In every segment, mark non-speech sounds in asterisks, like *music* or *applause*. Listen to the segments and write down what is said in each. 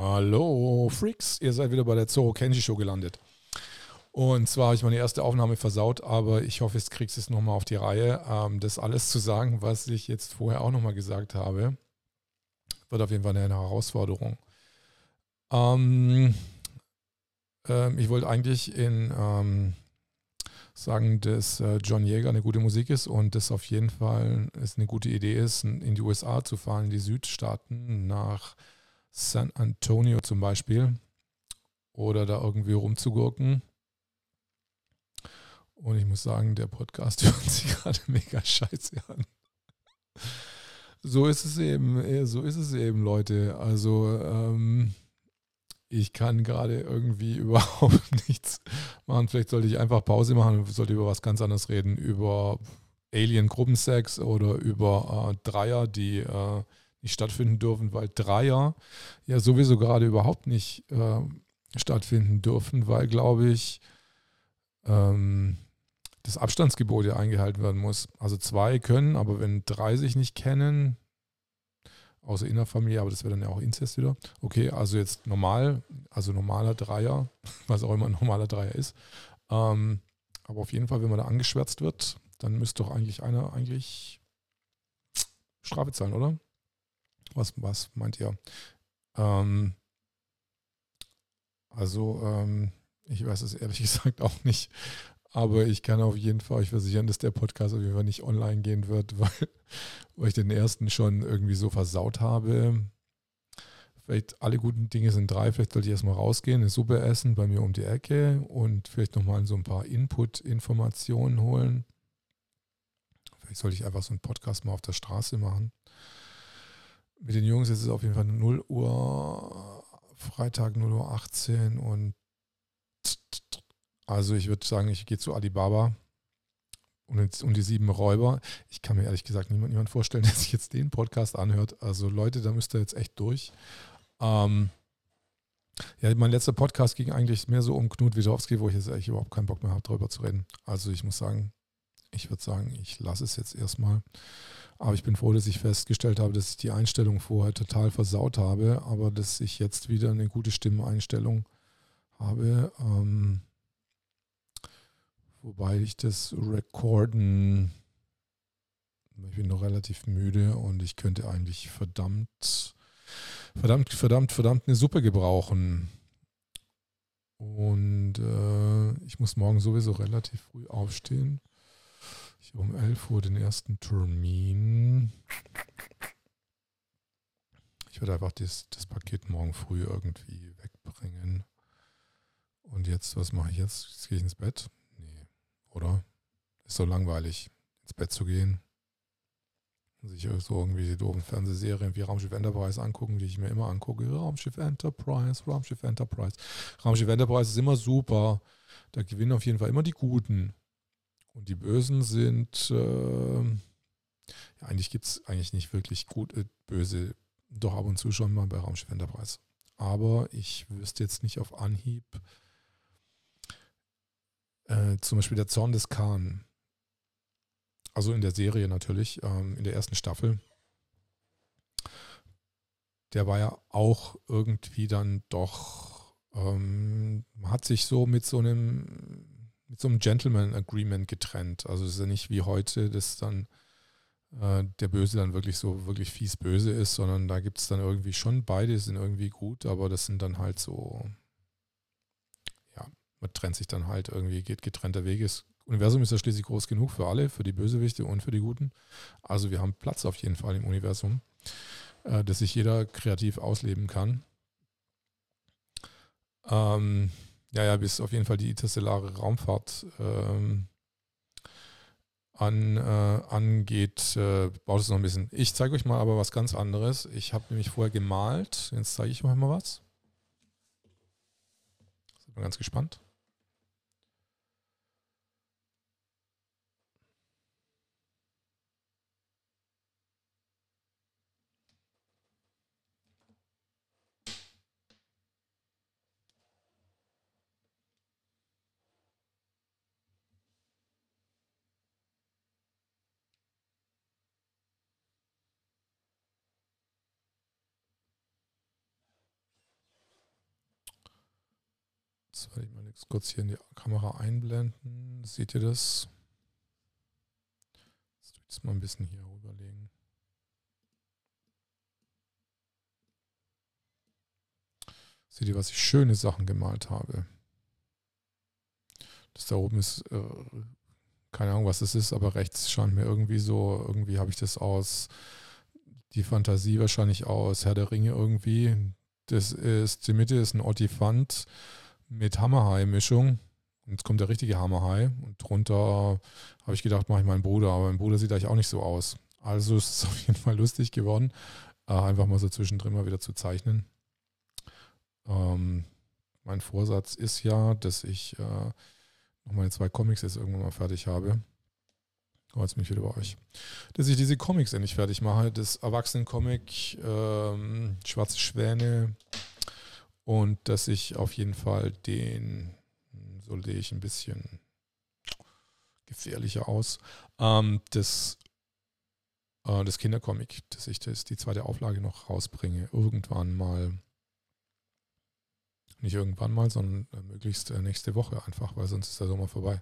Hallo Freaks, ihr seid wieder bei der Zoro Kenji Show gelandet. Und zwar habe ich meine erste Aufnahme versaut, aber ich hoffe, jetzt kriegst du es nochmal auf die Reihe, ähm, das alles zu sagen, was ich jetzt vorher auch nochmal gesagt habe. Wird auf jeden Fall eine Herausforderung. Ähm, ähm, ich wollte eigentlich in ähm, sagen, dass äh, John Jäger eine gute Musik ist und das auf jeden Fall es eine gute Idee ist, in die USA zu fahren, in die Südstaaten, nach San Antonio zum Beispiel oder da irgendwie rumzugurken. Und ich muss sagen, der Podcast *laughs* hört sich gerade mega scheiße an. So ist es eben, so ist es eben, Leute. Also ähm, ich kann gerade irgendwie *laughs* überhaupt nichts machen. Vielleicht sollte ich einfach Pause machen und sollte über was ganz anderes reden. Über Alien-Gruppensex oder über äh, Dreier, die äh, nicht stattfinden dürfen, weil Dreier ja sowieso gerade überhaupt nicht äh, stattfinden dürfen, weil, glaube ich, ähm, das Abstandsgebot ja eingehalten werden muss. Also zwei können, aber wenn drei sich nicht kennen, außer Innerfamilie, aber das wäre dann ja auch Inzest wieder. Okay, also jetzt normal, also normaler Dreier, *laughs* was auch immer ein normaler Dreier ist. Ähm, aber auf jeden Fall, wenn man da angeschwärzt wird, dann müsste doch eigentlich einer eigentlich Strafe zahlen, oder? Was, was meint ihr? Ähm, also, ähm, ich weiß es ehrlich *laughs* gesagt auch nicht. Aber ich kann auf jeden Fall euch versichern, dass der Podcast auf jeden Fall nicht online gehen wird, weil, *laughs* weil ich den ersten schon irgendwie so versaut habe. Vielleicht alle guten Dinge sind drei. Vielleicht sollte ich erstmal rausgehen, eine Suppe essen bei mir um die Ecke und vielleicht nochmal so ein paar Input-Informationen holen. Vielleicht sollte ich einfach so einen Podcast mal auf der Straße machen. Mit den Jungs ist es auf jeden Fall 0 Uhr, Freitag 0 Uhr 18 und also ich würde sagen, ich gehe zu Alibaba und, und die sieben Räuber. Ich kann mir ehrlich gesagt niemand, niemand vorstellen, *laughs* der sich jetzt den Podcast anhört. Also Leute, da müsst ihr jetzt echt durch. Ähm, ja, mein letzter Podcast ging eigentlich mehr so um Knut Wiedowski, wo ich jetzt eigentlich überhaupt keinen Bock mehr habe, darüber zu reden. Also ich muss sagen, ich würde sagen, ich lasse es jetzt erstmal. Aber ich bin froh, dass ich festgestellt habe, dass ich die Einstellung vorher total versaut habe, aber dass ich jetzt wieder eine gute Stimmeinstellung habe. Ähm, Wobei ich das Recorden, ich bin noch relativ müde und ich könnte eigentlich verdammt, verdammt, verdammt, verdammt eine Suppe gebrauchen. Und äh, ich muss morgen sowieso relativ früh aufstehen. Ich um 11 Uhr den ersten Termin. Ich werde einfach das, das Paket morgen früh irgendwie wegbringen. Und jetzt, was mache ich jetzt? Jetzt gehe ich ins Bett oder? Ist so langweilig, ins Bett zu gehen und sich so irgendwie die doofen Fernsehserien wie Raumschiff Enterprise angucken, die ich mir immer angucke. Raumschiff Enterprise, Raumschiff Enterprise. Raumschiff Enterprise ist immer super. Da gewinnen auf jeden Fall immer die Guten. Und die Bösen sind, äh, ja, eigentlich gibt es eigentlich nicht wirklich gut, äh, böse, doch ab und zu schon mal bei Raumschiff Enterprise. Aber ich wüsste jetzt nicht auf Anhieb, äh, zum Beispiel der Zorn des Khan. Also in der Serie natürlich, ähm, in der ersten Staffel. Der war ja auch irgendwie dann doch, ähm, hat sich so mit so einem, mit so einem Gentleman Agreement getrennt. Also es ist ja nicht wie heute, dass dann äh, der Böse dann wirklich so wirklich fies böse ist, sondern da gibt es dann irgendwie schon beide sind irgendwie gut, aber das sind dann halt so man trennt sich dann halt irgendwie, geht getrennter Wege. Das Universum ist ja schließlich groß genug für alle, für die Bösewichte und für die Guten. Also wir haben Platz auf jeden Fall im Universum, äh, dass sich jeder kreativ ausleben kann. Ähm, ja, ja, bis auf jeden Fall die interstellare Raumfahrt ähm, an, äh, angeht, äh, baut es noch ein bisschen. Ich zeige euch mal aber was ganz anderes. Ich habe nämlich vorher gemalt. Jetzt zeige ich euch mal was. Sind wir ganz gespannt. Jetzt werde ich mal kurz hier in die Kamera einblenden. Seht ihr das? Jetzt tue ich das mal ein bisschen hier rüberlegen. Seht ihr, was ich schöne Sachen gemalt habe? Das da oben ist, äh, keine Ahnung, was das ist, aber rechts scheint mir irgendwie so, irgendwie habe ich das aus, die Fantasie wahrscheinlich aus Herr der Ringe irgendwie. Das ist, die Mitte ist ein Ottifant mit Hammerhai-Mischung. Und jetzt kommt der richtige Hammerhai. Und drunter habe ich gedacht, mache ich meinen Bruder. Aber mein Bruder sieht eigentlich auch nicht so aus. Also ist es *laughs* auf jeden Fall lustig geworden, äh, einfach mal so zwischendrin mal wieder zu zeichnen. Ähm, mein Vorsatz ist ja, dass ich äh, noch meine zwei Comics jetzt irgendwann mal fertig habe. Oh, jetzt bin wieder bei euch. Dass ich diese Comics endlich fertig mache. Das Erwachsenen-Comic, ähm, Schwarze Schwäne und dass ich auf jeden Fall den, so sehe ich ein bisschen gefährlicher aus, ähm, das, äh, das Kindercomic, dass ich das, die zweite Auflage noch rausbringe, irgendwann mal nicht irgendwann mal, sondern äh, möglichst äh, nächste Woche einfach, weil sonst ist der Sommer vorbei.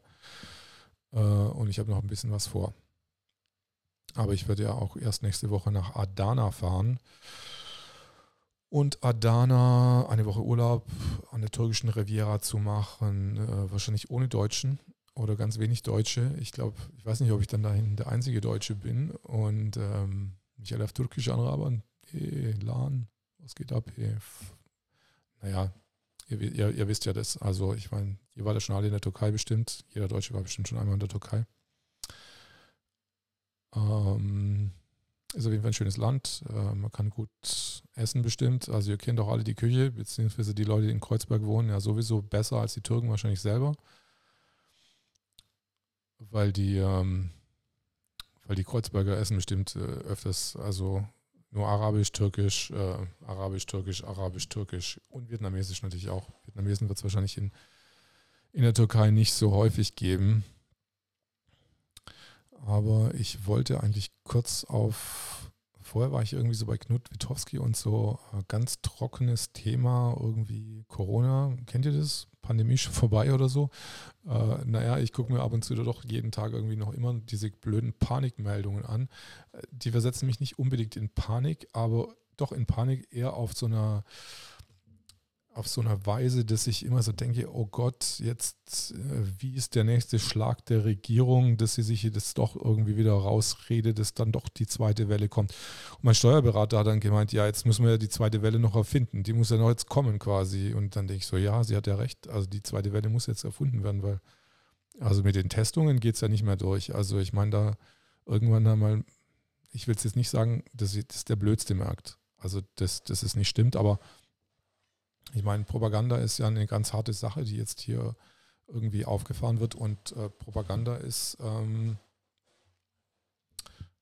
Äh, und ich habe noch ein bisschen was vor. Aber ich werde ja auch erst nächste Woche nach Adana fahren. Und Adana eine Woche Urlaub an der türkischen Riviera zu machen, äh, wahrscheinlich ohne Deutschen oder ganz wenig Deutsche. Ich glaube, ich weiß nicht, ob ich dann dahin der einzige Deutsche bin. Und ähm, mich alle auf Türkisch anrabern. Hey, Lan, was geht ab? Hey. Naja, Ihr, ihr, ihr, wisst ja das. Also ich meine, ihr wart ja schon alle in der Türkei bestimmt. Jeder Deutsche war bestimmt schon einmal in der Türkei. Ähm, ist auf jeden Fall ein schönes Land. Äh, man kann gut essen bestimmt. Also ihr kennt auch alle die Küche, beziehungsweise die Leute, die in Kreuzberg wohnen, ja sowieso besser als die Türken wahrscheinlich selber. Weil die, ähm, weil die Kreuzberger essen bestimmt äh, öfters, also nur Arabisch, Türkisch, äh, Arabisch, Türkisch, Arabisch, Türkisch und Vietnamesisch natürlich auch. Vietnamesen wird es wahrscheinlich in, in der Türkei nicht so häufig geben. Aber ich wollte eigentlich kurz auf, vorher war ich irgendwie so bei Knut Witowski und so äh, ganz trockenes Thema, irgendwie Corona. Kennt ihr das? Pandemie schon vorbei oder so. Äh, naja, ich gucke mir ab und zu doch jeden Tag irgendwie noch immer diese blöden Panikmeldungen an. Äh, die versetzen mich nicht unbedingt in Panik, aber doch in Panik eher auf so einer auf so einer Weise, dass ich immer so denke, oh Gott, jetzt, äh, wie ist der nächste Schlag der Regierung, dass sie sich das doch irgendwie wieder rausredet, dass dann doch die zweite Welle kommt. Und mein Steuerberater hat dann gemeint, ja, jetzt müssen wir ja die zweite Welle noch erfinden, die muss ja noch jetzt kommen quasi. Und dann denke ich so, ja, sie hat ja recht, also die zweite Welle muss jetzt erfunden werden, weil, also mit den Testungen geht es ja nicht mehr durch. Also ich meine, da irgendwann einmal, ich will es jetzt nicht sagen, dass das der blödste Markt. Also dass, dass es nicht stimmt, aber ich meine, Propaganda ist ja eine ganz harte Sache, die jetzt hier irgendwie aufgefahren wird und äh, Propaganda ist, ähm,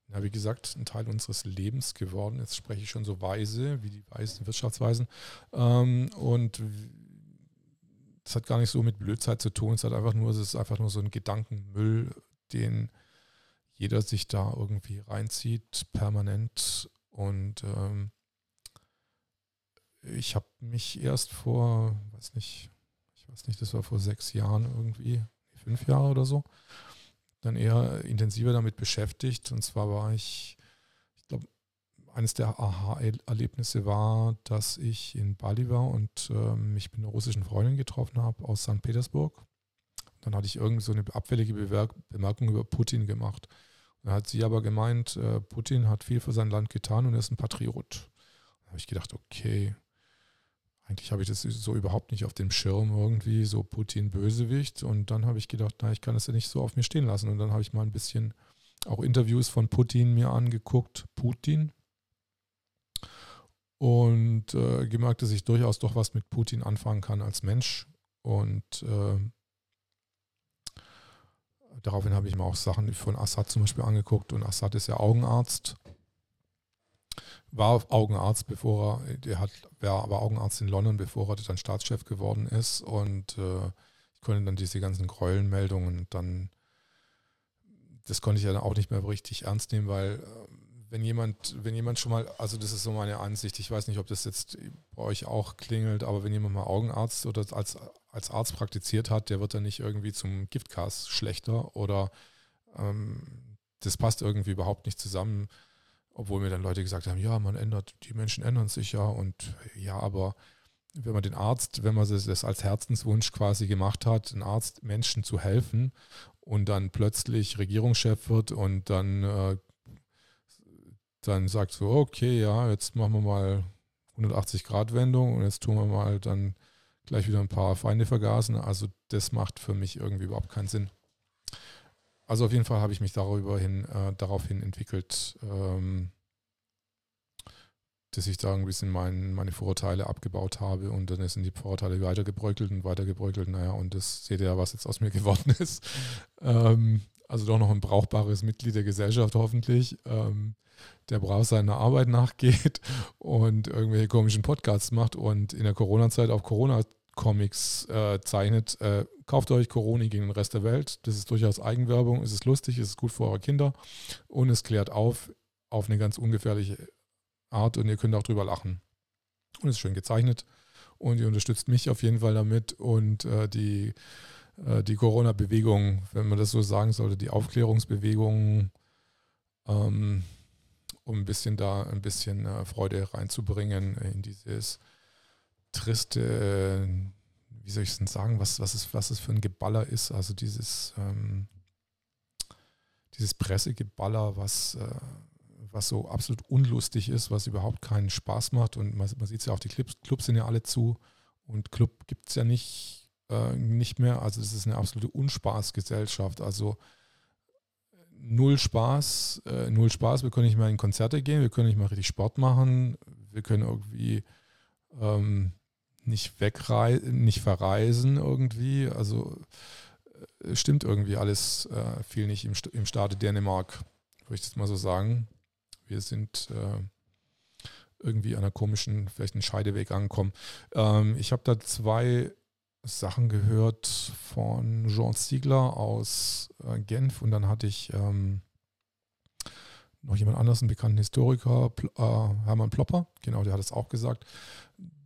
ja, wie gesagt, ein Teil unseres Lebens geworden. Jetzt spreche ich schon so weise, wie die weisen Wirtschaftsweisen. Ähm, und das hat gar nicht so mit Blödzeit zu tun. Es hat einfach nur, es ist einfach nur so ein Gedankenmüll, den jeder sich da irgendwie reinzieht, permanent. Und ähm, ich habe mich erst vor, weiß nicht, ich weiß nicht, das war vor sechs Jahren irgendwie, fünf Jahre oder so, dann eher intensiver damit beschäftigt. Und zwar war ich, ich glaube, eines der Aha-Erlebnisse war, dass ich in Bali war und äh, mich mit einer russischen Freundin getroffen habe aus St. Petersburg. Dann hatte ich irgendwie so eine abfällige Bemerkung über Putin gemacht. Da hat sie aber gemeint, äh, Putin hat viel für sein Land getan und er ist ein Patriot. Da habe ich gedacht, okay, eigentlich habe ich das so überhaupt nicht auf dem Schirm irgendwie, so Putin Bösewicht. Und dann habe ich gedacht, na, ich kann das ja nicht so auf mir stehen lassen. Und dann habe ich mal ein bisschen auch Interviews von Putin mir angeguckt, Putin. Und äh, gemerkt, dass ich durchaus doch was mit Putin anfangen kann als Mensch. Und äh, daraufhin habe ich mir auch Sachen von Assad zum Beispiel angeguckt. Und Assad ist ja Augenarzt war Augenarzt, bevor er, der hat, war aber Augenarzt in London, bevor er dann Staatschef geworden ist. Und äh, ich konnte dann diese ganzen Gräuelmeldungen dann, das konnte ich ja dann auch nicht mehr richtig ernst nehmen, weil äh, wenn jemand, wenn jemand schon mal, also das ist so meine Ansicht, ich weiß nicht, ob das jetzt bei euch auch klingelt, aber wenn jemand mal Augenarzt oder als, als Arzt praktiziert hat, der wird dann nicht irgendwie zum Giftgas schlechter oder ähm, das passt irgendwie überhaupt nicht zusammen, obwohl mir dann Leute gesagt haben, ja, man ändert, die Menschen ändern sich ja und ja, aber wenn man den Arzt, wenn man das als Herzenswunsch quasi gemacht hat, einen Arzt Menschen zu helfen und dann plötzlich Regierungschef wird und dann, äh, dann sagt so, okay, ja, jetzt machen wir mal 180 Grad Wendung und jetzt tun wir mal dann gleich wieder ein paar Feinde vergasen. Also das macht für mich irgendwie überhaupt keinen Sinn. Also auf jeden Fall habe ich mich darüber hin, äh, daraufhin entwickelt, ähm, dass ich da ein bisschen mein, meine Vorurteile abgebaut habe und dann sind die Vorurteile weitergebröckelt und weitergebröckelt. Naja, und das seht ihr ja, was jetzt aus mir *laughs* geworden ist. Ähm, also doch noch ein brauchbares Mitglied der Gesellschaft hoffentlich, ähm, der brav seiner Arbeit nachgeht *laughs* und irgendwelche komischen Podcasts macht und in der Corona-Zeit auf Corona-Comics äh, zeichnet. Äh, kauft euch Corona gegen den Rest der Welt. Das ist durchaus Eigenwerbung, es ist lustig, es ist gut für eure Kinder und es klärt auf auf eine ganz ungefährliche Art und ihr könnt auch drüber lachen. Und es ist schön gezeichnet und ihr unterstützt mich auf jeden Fall damit und äh, die, äh, die Corona-Bewegung, wenn man das so sagen sollte, die Aufklärungsbewegung, ähm, um ein bisschen da ein bisschen äh, Freude reinzubringen in dieses triste, wie soll ich es denn sagen, was, was, es, was es für ein Geballer ist, also dieses, ähm, dieses Pressegeballer, was äh, was so absolut unlustig ist, was überhaupt keinen Spaß macht. Und man, man sieht es ja auch, die Clubs, Clubs sind ja alle zu und Club gibt es ja nicht, äh, nicht mehr. Also es ist eine absolute Unspaßgesellschaft. Also null Spaß, äh, null Spaß. Wir können nicht mehr in Konzerte gehen, wir können nicht mal richtig Sport machen, wir können irgendwie ähm, nicht wegreisen, nicht verreisen irgendwie. Also äh, stimmt irgendwie alles äh, viel nicht im, im Staate Dänemark, würde ich das mal so sagen wir sind äh, irgendwie an einer komischen, vielleicht einen Scheideweg angekommen. Ähm, ich habe da zwei Sachen gehört von Jean Ziegler aus äh, Genf und dann hatte ich ähm, noch jemand anders, einen bekannten Historiker, Pl äh, Hermann Plopper, genau, der hat es auch gesagt,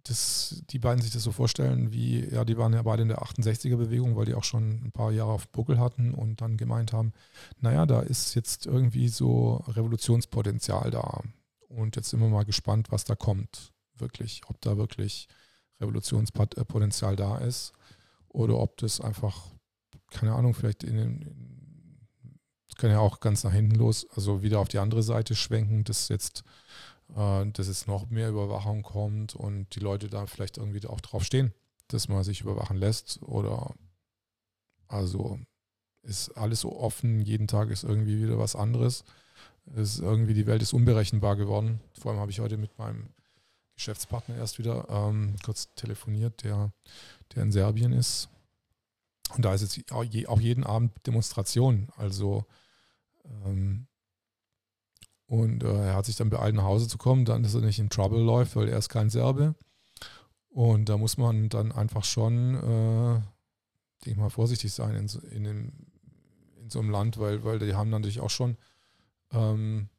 dass die beiden sich das so vorstellen, wie, ja, die waren ja beide in der 68er-Bewegung, weil die auch schon ein paar Jahre auf Buckel hatten und dann gemeint haben, naja, da ist jetzt irgendwie so Revolutionspotenzial da. Und jetzt sind wir mal gespannt, was da kommt, wirklich, ob da wirklich Revolutionspotenzial da ist oder ob das einfach, keine Ahnung, vielleicht in den, kann ja auch ganz nach hinten los, also wieder auf die andere Seite schwenken, dass jetzt dass es noch mehr Überwachung kommt und die Leute da vielleicht irgendwie auch drauf stehen, dass man sich überwachen lässt oder also ist alles so offen, jeden Tag ist irgendwie wieder was anderes. Ist irgendwie die Welt ist unberechenbar geworden. Vor allem habe ich heute mit meinem Geschäftspartner erst wieder ähm, kurz telefoniert, der, der in Serbien ist. Und da ist jetzt auch jeden Abend Demonstration. Also ähm, und äh, er hat sich dann beeilt, nach Hause zu kommen, dann, dass er nicht in Trouble läuft, weil er ist kein Serbe. Und da muss man dann einfach schon, äh, denke ich mal, vorsichtig sein in, so, in, dem, in so einem Land, weil, weil die haben natürlich auch schon ähm,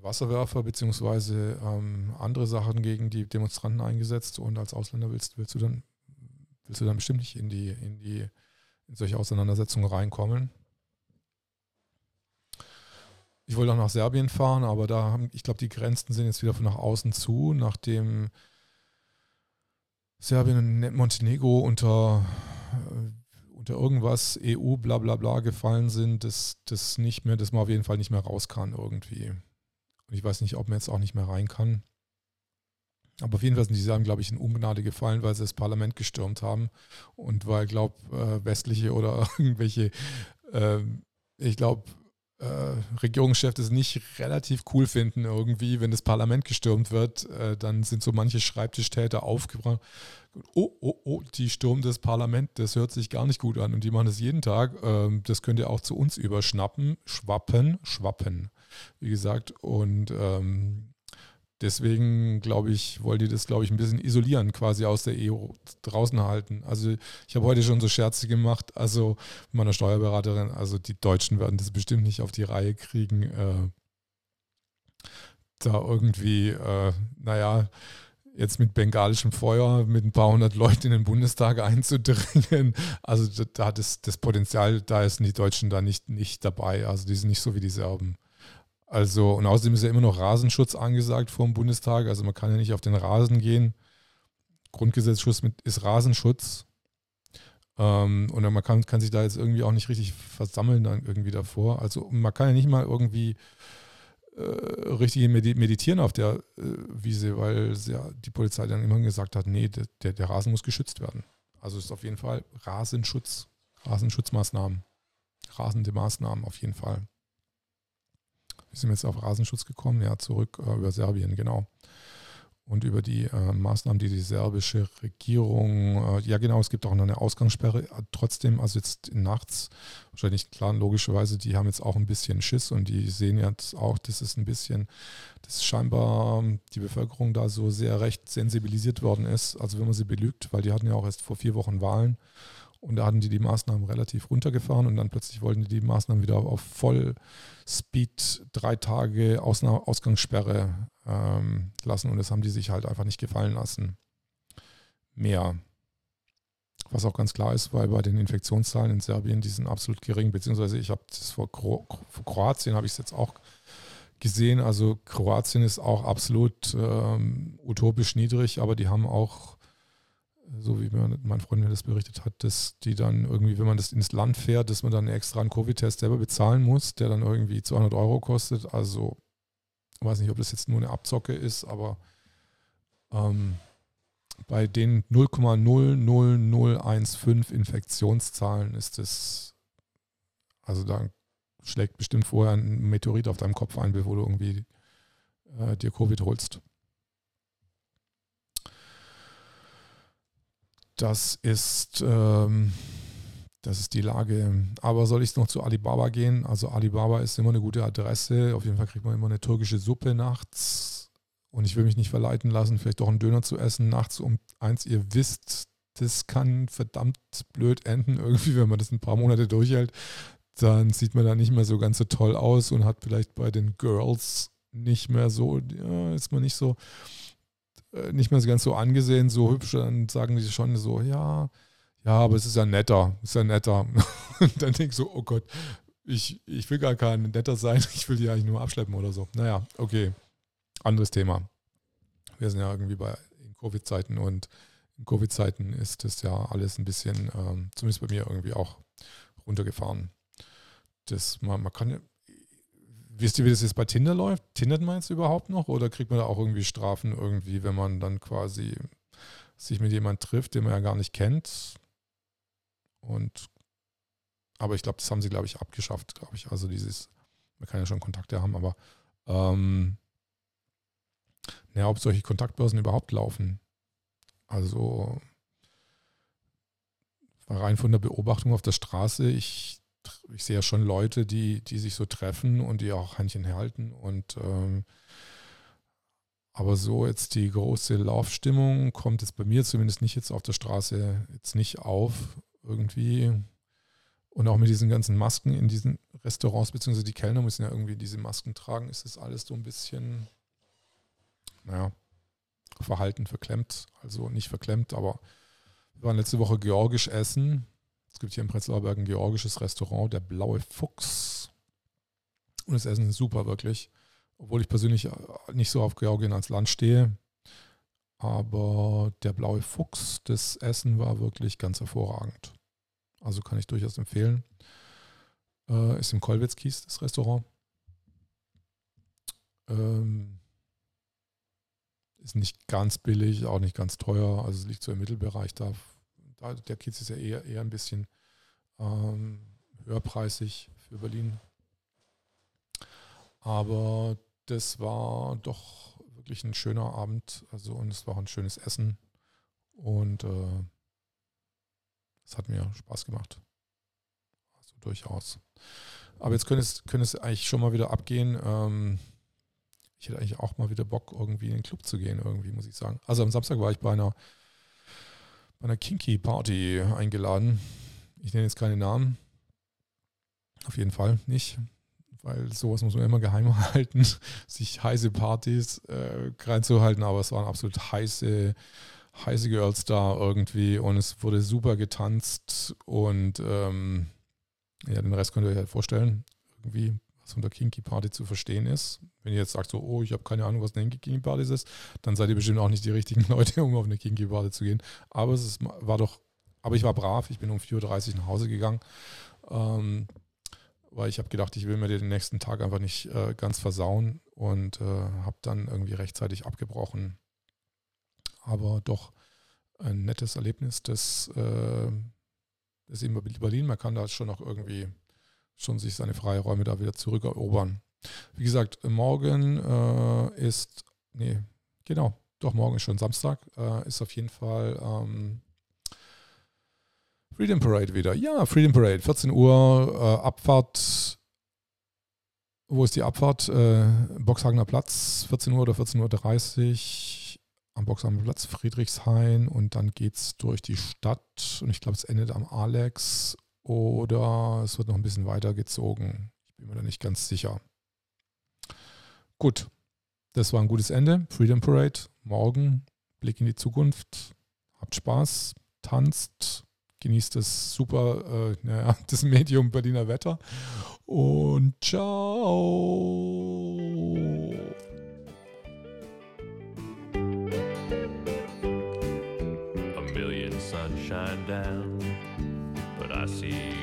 Wasserwerfer beziehungsweise ähm, andere Sachen gegen die Demonstranten eingesetzt und als Ausländer willst, willst du dann willst du dann bestimmt nicht in die, in die in solche Auseinandersetzungen reinkommen. Ich wollte auch nach Serbien fahren, aber da haben, ich glaube, die Grenzen sind jetzt wieder von nach außen zu, nachdem Serbien und Montenegro unter, äh, unter irgendwas EU bla bla bla gefallen sind, dass das nicht mehr, dass man auf jeden Fall nicht mehr raus kann irgendwie. Und ich weiß nicht, ob man jetzt auch nicht mehr rein kann. Aber auf jeden Fall sind die Serben, glaube ich, in Ungnade gefallen, weil sie das Parlament gestürmt haben und weil, glaube äh, westliche oder *laughs* irgendwelche, äh, ich glaube, Regierungschef das nicht relativ cool finden irgendwie, wenn das Parlament gestürmt wird, äh, dann sind so manche Schreibtischtäter aufgebracht. Oh, oh, oh, die stürmen das Parlament, das hört sich gar nicht gut an und die machen das jeden Tag. Ähm, das könnt ihr auch zu uns überschnappen, schwappen, schwappen, wie gesagt. Und ähm, deswegen, glaube ich, wollen die das, glaube ich, ein bisschen isolieren, quasi aus der EU draußen halten. Also ich habe heute schon so Scherze gemacht, also meiner Steuerberaterin, also die Deutschen werden das bestimmt nicht auf die Reihe kriegen, äh, da irgendwie, äh, naja, jetzt mit bengalischem Feuer mit ein paar hundert Leuten in den Bundestag *laughs* einzudringen. Also da hat das, das Potenzial, da sind die Deutschen da nicht, nicht dabei. Also die sind nicht so wie die Serben. Also, und außerdem ist ja immer noch Rasenschutz angesagt vor dem Bundestag. Also man kann ja nicht auf den Rasen gehen. Grundgesetzschutz ist Rasenschutz. Ähm, und man kann, kann sich da jetzt irgendwie auch nicht richtig versammeln dann irgendwie davor. Also man kann ja nicht mal irgendwie äh, richtig meditieren auf der äh, Wiese, weil ja, die Polizei dann immer gesagt hat, nee, der, der Rasen muss geschützt werden. Also ist auf jeden Fall Rasenschutz, Rasenschutzmaßnahmen, rasende Maßnahmen auf jeden Fall. Wir sind jetzt auf Rasenschutz gekommen? Ja, zurück äh, über Serbien, genau. Und über die äh, Maßnahmen, die die serbische Regierung, äh, ja genau, es gibt auch noch eine Ausgangssperre. Äh, trotzdem, also jetzt nachts, wahrscheinlich klar, logischerweise, die haben jetzt auch ein bisschen Schiss und die sehen jetzt auch, dass es ein bisschen, dass scheinbar ähm, die Bevölkerung da so sehr recht sensibilisiert worden ist. Also wenn man sie belügt, weil die hatten ja auch erst vor vier Wochen Wahlen und da hatten die die Maßnahmen relativ runtergefahren und dann plötzlich wollten die die Maßnahmen wieder auf Vollspeed drei Tage Ausna Ausgangssperre ähm, lassen und das haben die sich halt einfach nicht gefallen lassen. Mehr. Was auch ganz klar ist, weil bei den Infektionszahlen in Serbien, die sind absolut gering, beziehungsweise ich habe das vor, Kro vor Kroatien habe ich es jetzt auch gesehen. Also Kroatien ist auch absolut ähm, utopisch niedrig, aber die haben auch so wie mein Freund mir das berichtet hat, dass die dann irgendwie, wenn man das ins Land fährt, dass man dann extra einen Covid-Test selber bezahlen muss, der dann irgendwie 200 Euro kostet. Also, ich weiß nicht, ob das jetzt nur eine Abzocke ist, aber ähm, bei den 0,00015 Infektionszahlen ist es, also da schlägt bestimmt vorher ein Meteorit auf deinem Kopf ein, bevor du irgendwie äh, dir Covid holst. Das ist, ähm, das ist die Lage. Aber soll ich noch zu Alibaba gehen? Also Alibaba ist immer eine gute Adresse. Auf jeden Fall kriegt man immer eine türkische Suppe nachts. Und ich will mich nicht verleiten lassen, vielleicht doch einen Döner zu essen nachts um eins. Ihr wisst, das kann verdammt blöd enden, irgendwie, wenn man das ein paar Monate durchhält. Dann sieht man da nicht mehr so ganz so toll aus und hat vielleicht bei den Girls nicht mehr so, ja, ist man nicht so nicht mehr ganz so angesehen, so hübsch, dann sagen die schon so, ja, ja, aber es ist ja netter, ist ja netter. *laughs* Und dann denke ich so, oh Gott, ich, ich will gar kein netter sein, *laughs* ich will die eigentlich nur abschleppen oder so. Naja, okay, anderes Thema. Wir sind ja irgendwie bei Covid-Zeiten und in Covid-Zeiten ist das ja alles ein bisschen, ähm, zumindest bei mir irgendwie auch runtergefahren. Das, man, man kann ja, Wisst ihr, wie das jetzt bei Tinder läuft? Tindert man jetzt überhaupt noch oder kriegt man da auch irgendwie Strafen irgendwie, wenn man dann quasi sich mit jemandem trifft, den man ja gar nicht kennt? Und aber ich glaube, das haben sie, glaube ich, abgeschafft, glaube ich. Also dieses, man kann ja schon Kontakte haben, aber ähm, naja, ob solche Kontaktbörsen überhaupt laufen. Also rein von der Beobachtung auf der Straße, ich ich sehe ja schon Leute, die, die sich so treffen und die auch Händchen halten. Und ähm, aber so jetzt die große Laufstimmung kommt jetzt bei mir zumindest nicht jetzt auf der Straße jetzt nicht auf irgendwie. Und auch mit diesen ganzen Masken in diesen Restaurants, beziehungsweise die Kellner müssen ja irgendwie diese Masken tragen, ist das alles so ein bisschen, naja, verhalten verklemmt. Also nicht verklemmt, aber wir waren letzte Woche georgisch essen es gibt hier in Prenzlauer Berg ein georgisches Restaurant, der Blaue Fuchs. Und das Essen ist super, wirklich. Obwohl ich persönlich äh, nicht so auf Georgien als Land stehe. Aber der Blaue Fuchs, das Essen war wirklich ganz hervorragend. Also kann ich durchaus empfehlen. Äh, ist im Kolwitzkies, das Restaurant. Ähm, ist nicht ganz billig, auch nicht ganz teuer. Also es liegt so im Mittelbereich da der Kiez ist ja eher, eher ein bisschen ähm, höherpreisig für Berlin. Aber das war doch wirklich ein schöner Abend. Also und es war ein schönes Essen. Und äh, es hat mir Spaß gemacht. Also durchaus. Aber jetzt könnte es, könnte es eigentlich schon mal wieder abgehen. Ähm, ich hätte eigentlich auch mal wieder Bock, irgendwie in den Club zu gehen, irgendwie, muss ich sagen. Also am Samstag war ich bei einer, bei einer Kinky Party eingeladen. Ich nenne jetzt keine Namen. Auf jeden Fall nicht, weil sowas muss man immer geheim *laughs* halten, sich heiße Partys äh, reinzuhalten, aber es waren absolut heiße, heiße Girls da irgendwie und es wurde super getanzt und ähm, ja, den Rest könnt ihr euch halt vorstellen, irgendwie, was unter Kinky Party zu verstehen ist. Wenn ihr jetzt sagt so, oh, ich habe keine Ahnung, was eine Kinky Party ist, dann seid ihr bestimmt auch nicht die richtigen *laughs* Leute, um auf eine Kinky Party zu gehen. Aber es ist, war doch, aber ich war brav, ich bin um 4.30 Uhr nach Hause gegangen. Ähm, weil ich habe gedacht, ich will mir den nächsten Tag einfach nicht äh, ganz versauen und äh, habe dann irgendwie rechtzeitig abgebrochen. Aber doch ein nettes Erlebnis, das, äh, das eben Berlin, man kann da schon noch irgendwie schon sich seine Freiräume da wieder zurückerobern. Wie gesagt, morgen äh, ist, nee, genau, doch morgen ist schon Samstag, äh, ist auf jeden Fall ähm, Freedom Parade wieder. Ja, Freedom Parade, 14 Uhr, äh, Abfahrt. Wo ist die Abfahrt? Äh, Boxhagener Platz, 14 Uhr oder 14.30 Uhr am Boxhagener Platz, Friedrichshain und dann geht es durch die Stadt und ich glaube, es endet am Alex oder es wird noch ein bisschen weiter gezogen. Ich bin mir da nicht ganz sicher. Gut, das war ein gutes Ende. Freedom Parade, morgen, Blick in die Zukunft. Habt Spaß, tanzt, genießt das super, äh, naja, *laughs* das Medium Berliner Wetter und ciao. A million sunshine down, see.